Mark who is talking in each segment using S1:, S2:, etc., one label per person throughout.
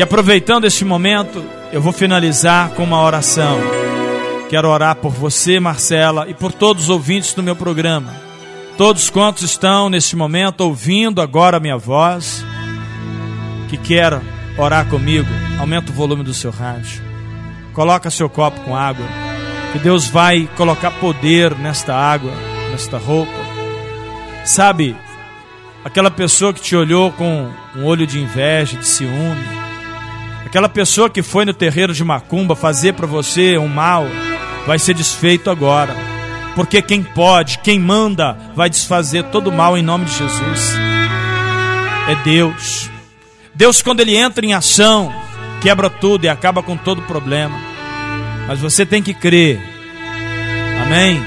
S1: E aproveitando este momento, eu vou finalizar com uma oração. Quero orar por você, Marcela, e por todos os ouvintes do meu programa. Todos quantos estão neste momento ouvindo agora a minha voz, que quer orar comigo, aumenta o volume do seu rádio. Coloca seu copo com água, que Deus vai colocar poder nesta água, nesta roupa. Sabe, aquela pessoa que te olhou com um olho de inveja, de ciúme, aquela pessoa que foi no terreiro de macumba fazer para você um mal, vai ser desfeito agora. Porque quem pode, quem manda, vai desfazer todo o mal em nome de Jesus. É Deus. Deus, quando Ele entra em ação, quebra tudo e acaba com todo problema. Mas você tem que crer. Amém.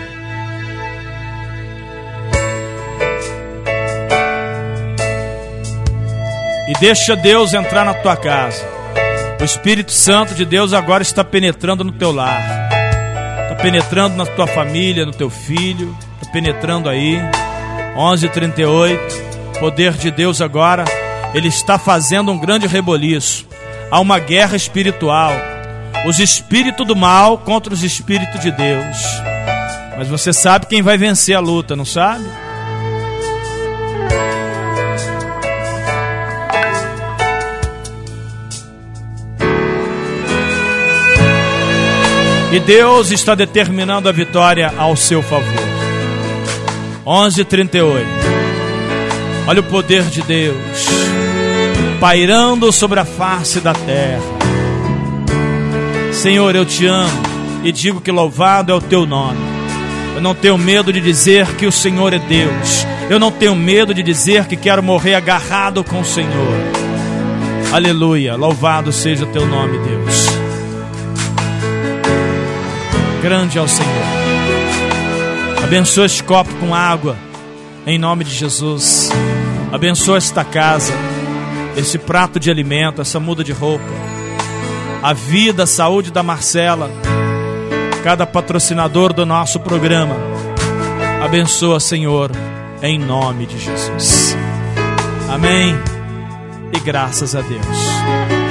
S1: E deixa Deus entrar na tua casa. O Espírito Santo de Deus agora está penetrando no teu lar. Está penetrando na tua família, no teu filho. Está penetrando aí. 11:38. Poder de Deus agora, ele está fazendo um grande reboliço. Há uma guerra espiritual. Os espíritos do mal contra os espíritos de Deus. Mas você sabe quem vai vencer a luta, não sabe? E Deus está determinando a vitória ao seu favor. 11:38. Olha o poder de Deus pairando sobre a face da terra. Senhor, eu te amo e digo que louvado é o teu nome. Eu não tenho medo de dizer que o Senhor é Deus. Eu não tenho medo de dizer que quero morrer agarrado com o Senhor. Aleluia. Louvado seja o teu nome, Deus. Grande é o Senhor. Abençoa este copo com água, em nome de Jesus. Abençoa esta casa, esse prato de alimento, essa muda de roupa. A vida, a saúde da Marcela, cada patrocinador do nosso programa. Abençoa, Senhor, em nome de Jesus. Amém. E graças a Deus.